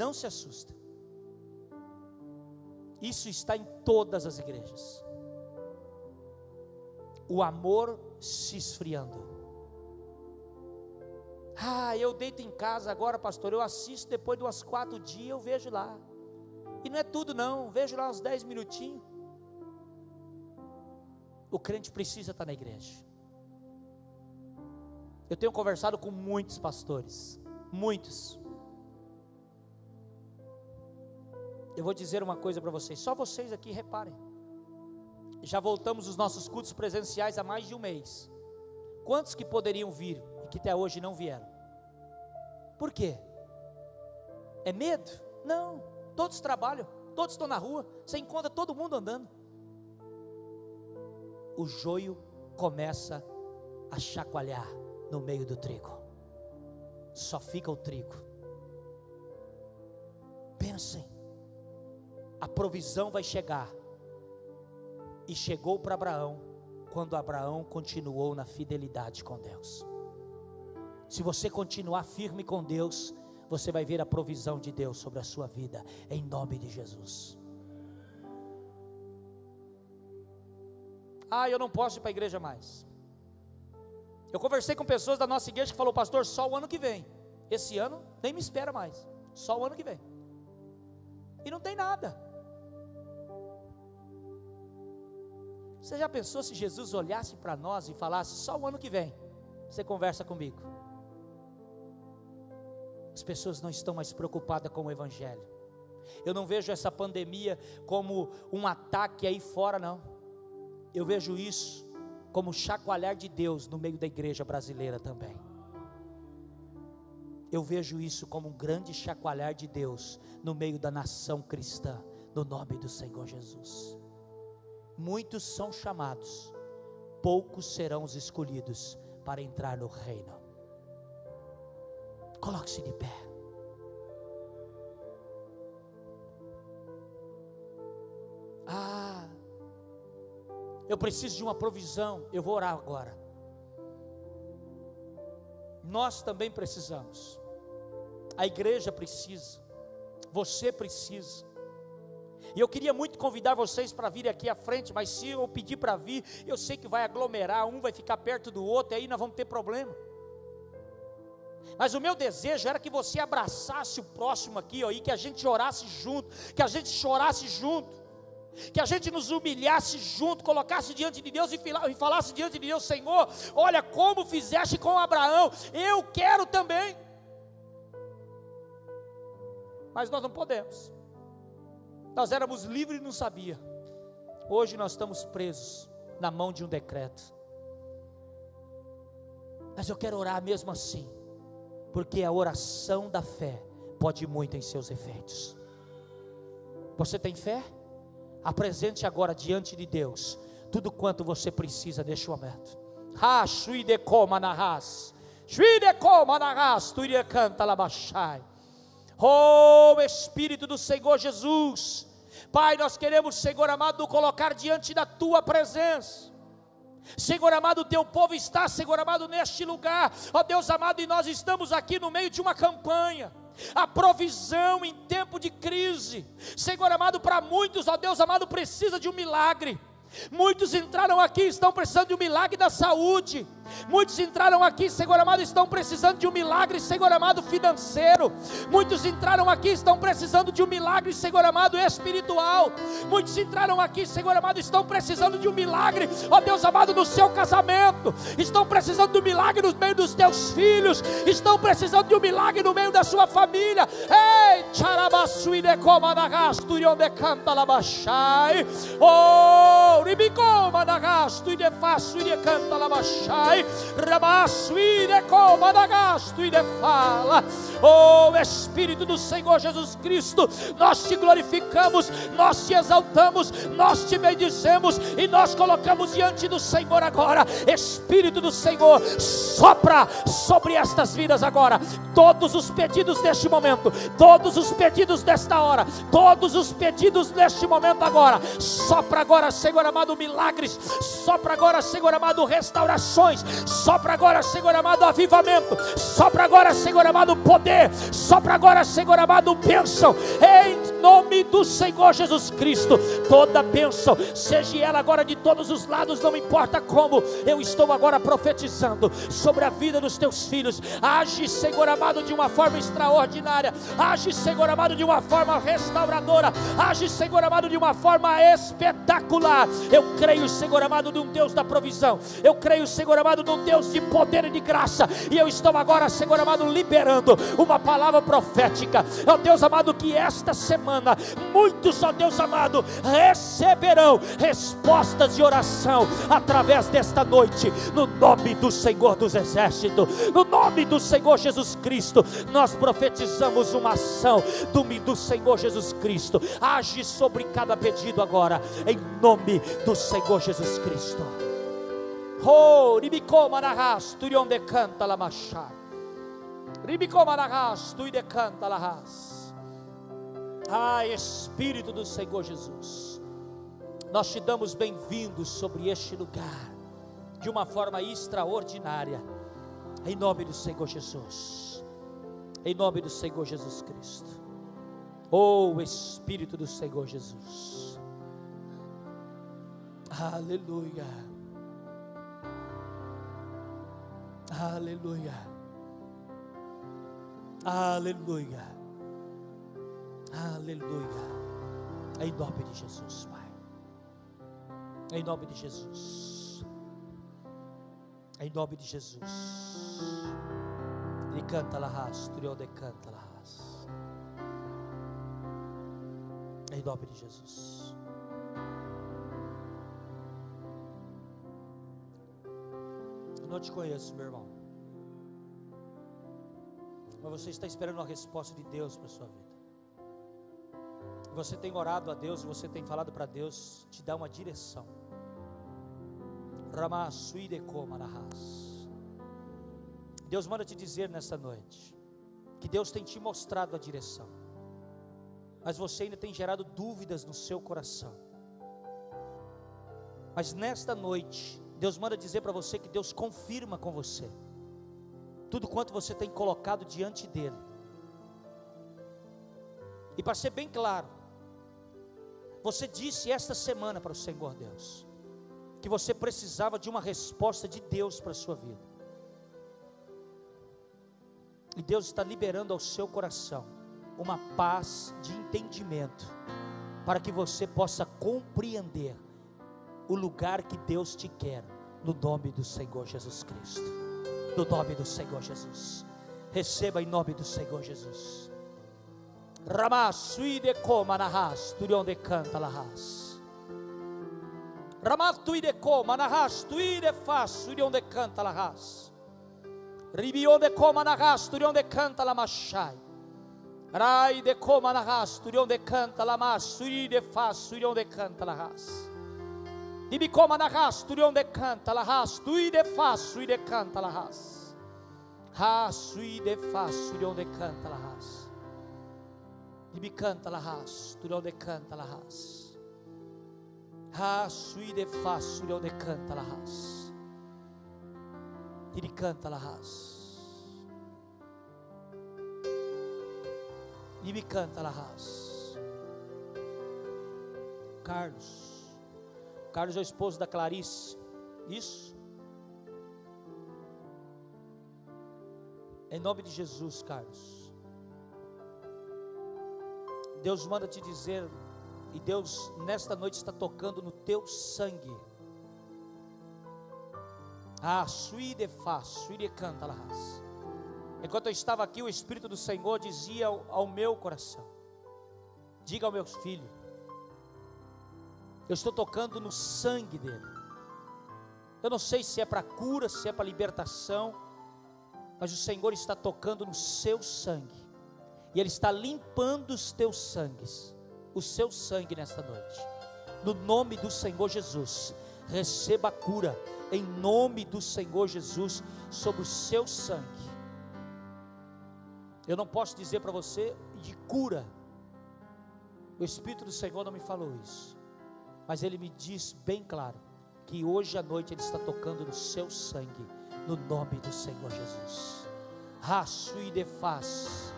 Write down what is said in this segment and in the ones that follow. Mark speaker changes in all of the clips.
Speaker 1: Não se assusta. Isso está em todas as igrejas. O amor se esfriando. Ah, eu deito em casa agora, pastor. Eu assisto depois de umas quatro dias, eu vejo lá. E não é tudo, não. Vejo lá uns dez minutinhos. O crente precisa estar na igreja. Eu tenho conversado com muitos pastores, muitos. Eu vou dizer uma coisa para vocês, só vocês aqui reparem. Já voltamos os nossos cultos presenciais há mais de um mês. Quantos que poderiam vir e que até hoje não vieram? Por quê? É medo? Não, todos trabalham, todos estão na rua, você encontra todo mundo andando. O joio começa a chacoalhar no meio do trigo. Só fica o trigo. Pensem, a provisão vai chegar. E chegou para Abraão quando Abraão continuou na fidelidade com Deus. Se você continuar firme com Deus, você vai ver a provisão de Deus sobre a sua vida, em nome de Jesus. Ah, eu não posso ir para a igreja mais. Eu conversei com pessoas da nossa igreja que falou, pastor, só o ano que vem. Esse ano nem me espera mais. Só o ano que vem. E não tem nada. Você já pensou se Jesus olhasse para nós e falasse, só o ano que vem, você conversa comigo? As pessoas não estão mais preocupadas com o Evangelho. Eu não vejo essa pandemia como um ataque aí fora, não. Eu vejo isso como chacoalhar de Deus no meio da igreja brasileira também. Eu vejo isso como um grande chacoalhar de Deus no meio da nação cristã, no nome do Senhor Jesus. Muitos são chamados, poucos serão os escolhidos para entrar no reino. Coloque-se de pé. Ah, eu preciso de uma provisão. Eu vou orar agora. Nós também precisamos. A igreja precisa. Você precisa. E eu queria muito convidar vocês para vir aqui à frente, mas se eu pedir para vir, eu sei que vai aglomerar, um vai ficar perto do outro, e aí nós vamos ter problema. Mas o meu desejo era que você abraçasse o próximo aqui, ó, e que a gente orasse junto, que a gente chorasse junto que a gente nos humilhasse junto, colocasse diante de Deus e falasse diante de Deus: Senhor, olha como fizeste com Abraão, eu quero também. Mas nós não podemos, nós éramos livres e não sabia, hoje nós estamos presos na mão de um decreto. Mas eu quero orar mesmo assim, porque a oração da fé pode muito em seus efeitos. Você tem fé? Apresente agora diante de Deus tudo quanto você precisa neste momento. Ha, shuide koma narras. Shuide koma tu iria canta labachai. Oh Espírito do Senhor Jesus. Pai, nós queremos, Senhor amado, colocar diante da tua presença. Senhor amado, o teu povo está, Senhor amado, neste lugar. Ó Deus amado, e nós estamos aqui no meio de uma campanha a provisão em tempo de crise. Senhor amado, para muitos, ó Deus amado, precisa de um milagre. Muitos entraram aqui, estão precisando de um milagre da saúde. Muitos entraram aqui, Senhor amado, estão precisando de um milagre, Senhor amado, financeiro. Muitos entraram aqui, estão precisando de um milagre, Senhor amado, espiritual. Muitos entraram aqui, Senhor amado, estão precisando de um milagre, ó Deus amado, no seu casamento. Estão precisando de um milagre no meio dos teus filhos. Estão precisando de um milagre no meio da sua família. Ei, charabasuine coma na de canta labachai. Oh, ribicoma na gasto e labachai. Pai, Ramassuire Comadagasto e fala, oh Espírito do Senhor Jesus Cristo, nós te glorificamos, nós te exaltamos, nós te bendizemos e nós colocamos diante do Senhor agora, Espírito do Senhor, sopra sobre estas vidas agora, todos os pedidos deste momento, todos os pedidos desta hora, todos os pedidos deste momento agora, sopra agora, Senhor amado, milagres, sopra agora, Senhor amado, restaurações, Sopra agora, Senhor amado, avivamento. Sopra agora, Senhor amado, poder. Sopra agora, Senhor amado, bênção. Em nome do Senhor Jesus Cristo. Toda bênção, seja ela agora de todos os lados, não importa como. Eu estou agora profetizando sobre a vida dos teus filhos. Age, Senhor amado, de uma forma extraordinária. Age, Senhor amado, de uma forma restauradora. Age, Senhor amado, de uma forma espetacular. Eu creio, Senhor amado, de um Deus da provisão. Eu creio, Senhor amado, de um Deus de poder e de graça. E eu estou agora, Senhor amado, liberando uma palavra profética. Ó oh, Deus amado, que esta semana muitos, ó Deus amado, receberão respostas de oração através desta noite, no nome do Senhor dos Exércitos, no nome do Senhor Jesus Cristo. Nós profetizamos uma ação do, do Senhor Jesus Cristo. Age sobre cada pedido agora, em nome do Senhor Jesus Cristo. Oh, ribicoma na ras, turion de canta la machá. Ribicoma na ras, tu de canta la ras. Ah, Espírito do Senhor Jesus, nós te damos bem-vindos sobre este lugar, de uma forma extraordinária, em nome do Senhor Jesus, em nome do Senhor Jesus Cristo. Oh Espírito do Senhor Jesus. Aleluia. Aleluia. Aleluia. Aleluia. Em nome de Jesus, Pai. Em nome de Jesus. Em nome de Jesus. Ele canta la ras, de canta la ras. Em nome de Jesus. Eu não te conheço, meu irmão. Mas você está esperando uma resposta de Deus para a sua vida. Você tem orado a Deus, você tem falado para Deus te dar uma direção. Deus manda te dizer nessa noite que Deus tem te mostrado a direção mas você ainda tem gerado dúvidas no seu coração. Mas nesta noite, Deus manda dizer para você que Deus confirma com você tudo quanto você tem colocado diante dele. E para ser bem claro, você disse esta semana para o Senhor Deus que você precisava de uma resposta de Deus para a sua vida. E Deus está liberando ao seu coração uma paz de entendimento, para que você possa compreender o lugar que Deus te quer, no nome do Senhor Jesus Cristo. No nome do Senhor Jesus. Receba em nome do Senhor Jesus. Ramasui de coma na ras, turion de canta la ras. Ramatui de coma na ras, tui de faz, turion de canta la ras. Ribion de coma na ras, turion de canta la machai. Rai de coma na ras, turion de canta la mas, de faz, turion de canta la ras. Dibi coma na ras, turion de canta la ras, tui de faz, suri de canta la ras. Ha, sui de faz, turion de canta la ras. Dibi canta la ras, turion de canta la ras. Ha, sui de faz, turion de canta la ras. Dibi canta la ras. E me canta la ras. Carlos. Carlos é o esposo da Clarice. Isso? Em nome de Jesus, Carlos. Deus manda te dizer, e Deus nesta noite está tocando no teu sangue. Ah, sui de fa, sui de canta la raça. Enquanto eu estava aqui, o Espírito do Senhor dizia ao, ao meu coração: Diga ao meu filho, eu estou tocando no sangue dele. Eu não sei se é para cura, se é para libertação, mas o Senhor está tocando no seu sangue, e Ele está limpando os teus sangues, o seu sangue nesta noite, no nome do Senhor Jesus. Receba a cura, em nome do Senhor Jesus, sobre o seu sangue eu não posso dizer para você de cura. O Espírito do Senhor não me falou isso. Mas ele me diz bem claro que hoje à noite ele está tocando no seu sangue no nome do Senhor Jesus. Raço de faz,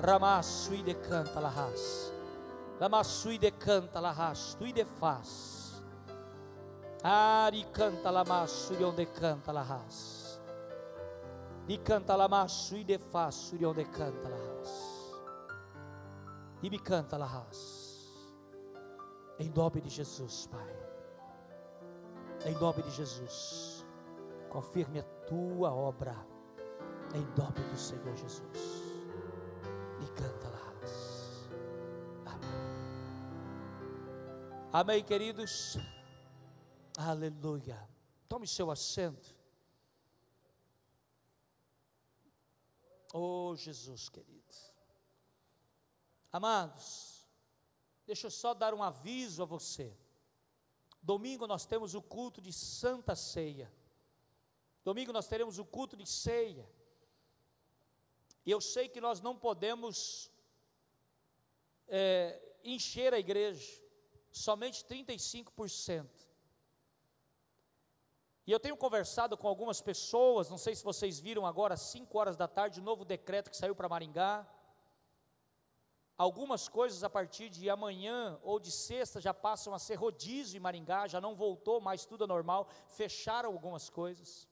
Speaker 1: ramaço de canta la ras, ramaço de canta la ras, tu de faz. Ari canta la maço de onde canta la ras. E canta la maço e de faço de onde canta la ras. E me canta la ras. Em nome de Jesus, Pai. Em nome de Jesus. Confirme a tua obra. Em nome do Senhor Jesus. E canta lá. Amém. Amém, queridos. Aleluia. Tome seu assento. Oh, Jesus querido. Amados, deixa eu só dar um aviso a você. Domingo nós temos o culto de Santa Ceia. Domingo nós teremos o culto de ceia. E eu sei que nós não podemos é, encher a igreja, somente 35%. E eu tenho conversado com algumas pessoas, não sei se vocês viram agora, às 5 horas da tarde, o novo decreto que saiu para Maringá. Algumas coisas a partir de amanhã ou de sexta já passam a ser rodízio em Maringá, já não voltou mais tudo normal, fecharam algumas coisas.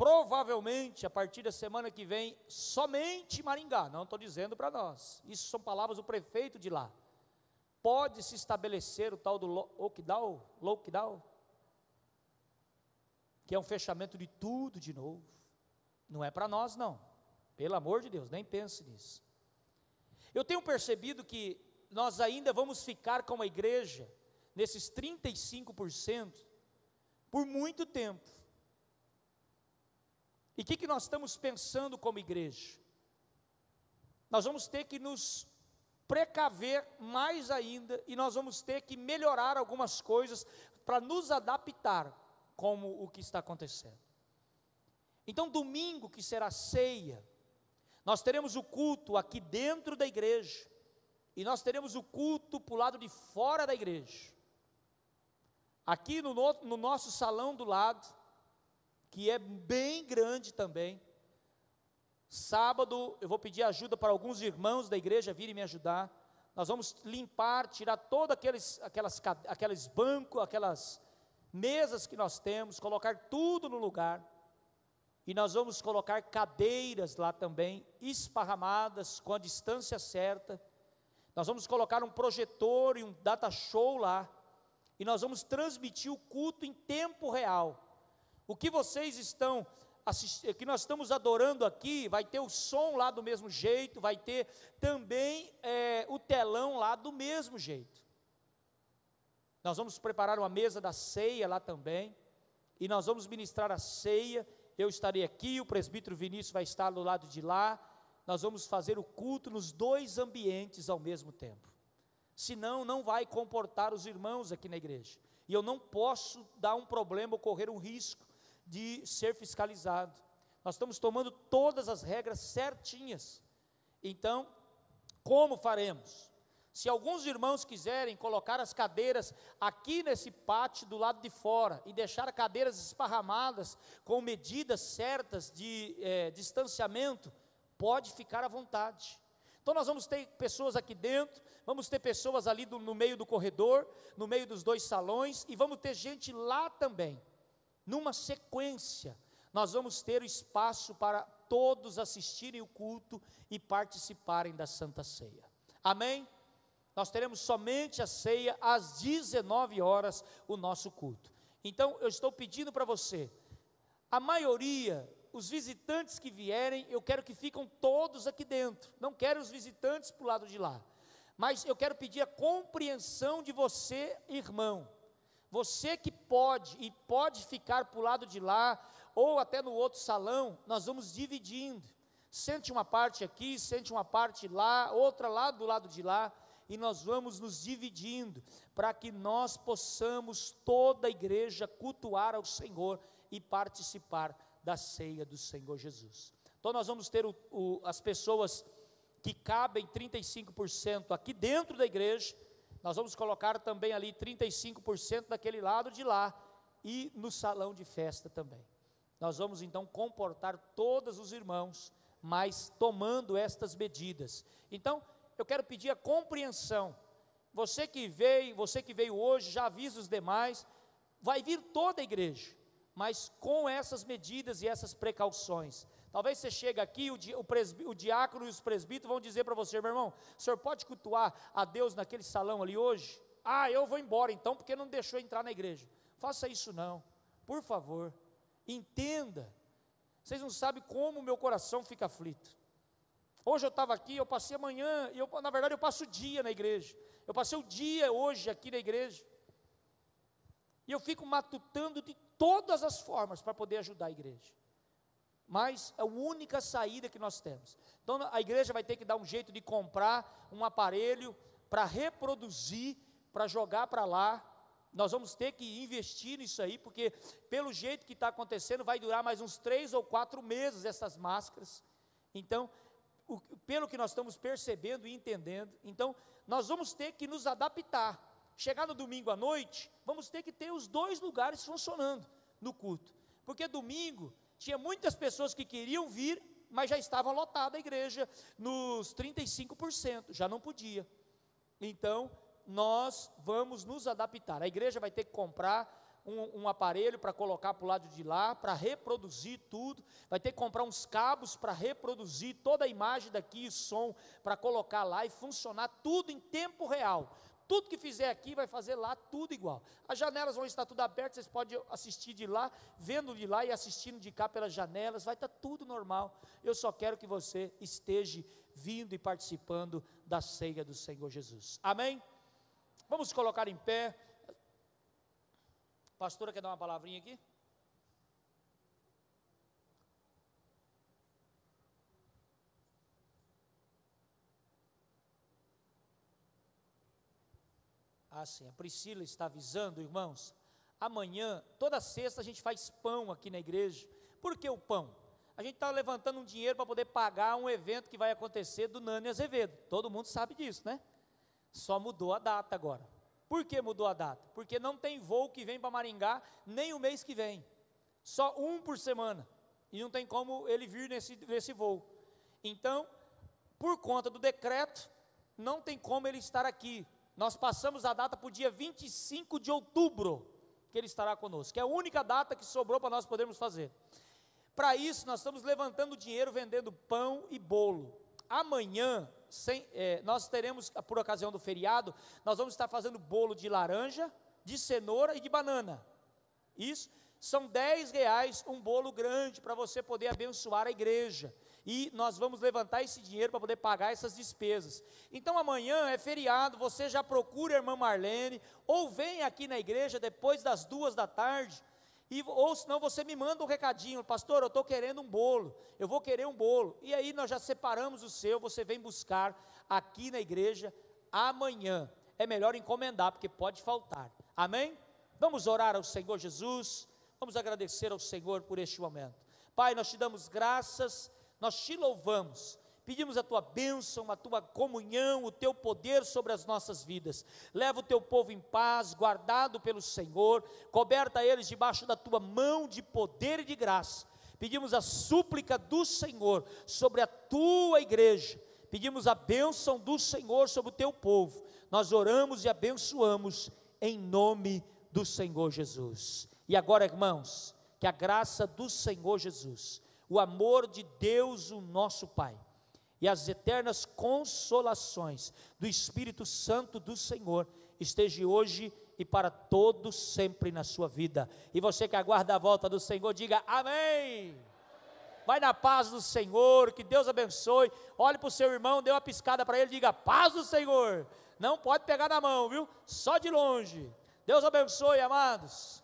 Speaker 1: Provavelmente a partir da semana que vem, somente Maringá, não estou dizendo para nós, isso são palavras do prefeito de lá. Pode se estabelecer o tal do lockdown, lockdown, que é um fechamento de tudo de novo. Não é para nós, não. Pelo amor de Deus, nem pense nisso. Eu tenho percebido que nós ainda vamos ficar com a igreja nesses 35% por muito tempo. E o que, que nós estamos pensando como igreja? Nós vamos ter que nos precaver mais ainda e nós vamos ter que melhorar algumas coisas para nos adaptar como o que está acontecendo. Então, domingo, que será ceia, nós teremos o culto aqui dentro da igreja, e nós teremos o culto para o lado de fora da igreja. Aqui no, no nosso salão do lado, que é bem grande também. Sábado eu vou pedir ajuda para alguns irmãos da igreja virem me ajudar. Nós vamos limpar, tirar todos aqueles, aquelas, aqueles bancos, aquelas mesas que nós temos, colocar tudo no lugar. E nós vamos colocar cadeiras lá também, esparramadas, com a distância certa. Nós vamos colocar um projetor e um data show lá. E nós vamos transmitir o culto em tempo real. O que vocês estão assistindo, que nós estamos adorando aqui, vai ter o som lá do mesmo jeito, vai ter também é, o telão lá do mesmo jeito. Nós vamos preparar uma mesa da ceia lá também, e nós vamos ministrar a ceia eu estarei aqui, o presbítero Vinícius vai estar do lado de lá, nós vamos fazer o culto nos dois ambientes ao mesmo tempo. Senão, não vai comportar os irmãos aqui na igreja. E eu não posso dar um problema correr um risco de ser fiscalizado. Nós estamos tomando todas as regras certinhas. Então, como faremos? Se alguns irmãos quiserem colocar as cadeiras aqui nesse pátio do lado de fora e deixar cadeiras esparramadas com medidas certas de é, distanciamento, pode ficar à vontade. Então nós vamos ter pessoas aqui dentro, vamos ter pessoas ali do, no meio do corredor, no meio dos dois salões e vamos ter gente lá também. Numa sequência, nós vamos ter o espaço para todos assistirem o culto e participarem da Santa Ceia. Amém? nós teremos somente a ceia às 19 horas, o nosso culto. Então, eu estou pedindo para você, a maioria, os visitantes que vierem, eu quero que ficam todos aqui dentro, não quero os visitantes para o lado de lá, mas eu quero pedir a compreensão de você, irmão, você que pode e pode ficar para o lado de lá, ou até no outro salão, nós vamos dividindo, sente uma parte aqui, sente uma parte lá, outra lá do lado de lá, e nós vamos nos dividindo para que nós possamos, toda a igreja, cultuar ao Senhor e participar da ceia do Senhor Jesus. Então, nós vamos ter o, o, as pessoas que cabem 35% aqui dentro da igreja, nós vamos colocar também ali 35% daquele lado de lá e no salão de festa também. nós vamos então comportar todos os irmãos, mas tomando estas medidas. Então, eu quero pedir a compreensão. Você que veio, você que veio hoje, já avisa os demais, vai vir toda a igreja, mas com essas medidas e essas precauções. Talvez você chegue aqui, o, di, o, o diácono e os presbíteros vão dizer para você, meu irmão, o senhor pode cultuar a Deus naquele salão ali hoje? Ah, eu vou embora então, porque não deixou entrar na igreja. Faça isso não, por favor, entenda. Vocês não sabem como meu coração fica aflito. Hoje eu estava aqui, eu passei a manhã, eu, na verdade eu passo o dia na igreja. Eu passei o dia hoje aqui na igreja. E eu fico matutando de todas as formas para poder ajudar a igreja. Mas é a única saída que nós temos. Então a igreja vai ter que dar um jeito de comprar um aparelho para reproduzir, para jogar para lá. Nós vamos ter que investir nisso aí, porque pelo jeito que está acontecendo, vai durar mais uns três ou quatro meses essas máscaras. Então, o, pelo que nós estamos percebendo e entendendo, então nós vamos ter que nos adaptar. Chegar no domingo à noite, vamos ter que ter os dois lugares funcionando no culto. Porque domingo tinha muitas pessoas que queriam vir, mas já estava lotada a igreja nos 35%, já não podia. Então, nós vamos nos adaptar. A igreja vai ter que comprar um, um aparelho para colocar para o lado de lá, para reproduzir tudo, vai ter que comprar uns cabos para reproduzir toda a imagem daqui e som, para colocar lá e funcionar tudo em tempo real. Tudo que fizer aqui vai fazer lá tudo igual. As janelas vão estar tudo abertas, vocês podem assistir de lá, vendo de lá e assistindo de cá pelas janelas, vai estar tudo normal. Eu só quero que você esteja vindo e participando da ceia do Senhor Jesus. Amém? Vamos colocar em pé. Pastora, quer dar uma palavrinha aqui? Ah, sim, a Priscila está avisando, irmãos. Amanhã, toda sexta, a gente faz pão aqui na igreja. Por que o pão? A gente está levantando um dinheiro para poder pagar um evento que vai acontecer do Nani Azevedo. Todo mundo sabe disso, né? Só mudou a data agora. Por que mudou a data? Porque não tem voo que vem para Maringá nem o mês que vem. Só um por semana. E não tem como ele vir nesse, nesse voo. Então, por conta do decreto, não tem como ele estar aqui. Nós passamos a data para o dia 25 de outubro, que ele estará conosco, que é a única data que sobrou para nós podermos fazer. Para isso, nós estamos levantando dinheiro vendendo pão e bolo. Amanhã, sem, é, nós teremos, por ocasião do feriado, nós vamos estar fazendo bolo de laranja, de cenoura e de banana. Isso são 10 reais um bolo grande para você poder abençoar a igreja. E nós vamos levantar esse dinheiro para poder pagar essas despesas. Então amanhã é feriado, você já procura a irmã Marlene, ou vem aqui na igreja depois das duas da tarde, e, ou senão você me manda um recadinho, pastor, eu estou querendo um bolo, eu vou querer um bolo. E aí nós já separamos o seu, você vem buscar aqui na igreja amanhã. É melhor encomendar, porque pode faltar. Amém? Vamos orar ao Senhor Jesus, vamos agradecer ao Senhor por este momento. Pai, nós te damos graças, nós te louvamos Pedimos a tua bênção, a tua comunhão, o teu poder sobre as nossas vidas. Leva o teu povo em paz, guardado pelo Senhor, coberta eles debaixo da tua mão de poder e de graça. Pedimos a súplica do Senhor sobre a tua igreja. Pedimos a bênção do Senhor sobre o teu povo. Nós oramos e abençoamos em nome do Senhor Jesus. E agora, irmãos, que a graça do Senhor Jesus, o amor de Deus, o nosso Pai e as eternas consolações do Espírito Santo do Senhor esteja hoje e para todos sempre na sua vida. E você que aguarda a volta do Senhor, diga amém. Vai na paz do Senhor, que Deus abençoe. Olhe para o seu irmão, dê uma piscada para ele, diga paz do Senhor. Não pode pegar na mão, viu? Só de longe. Deus abençoe, amados.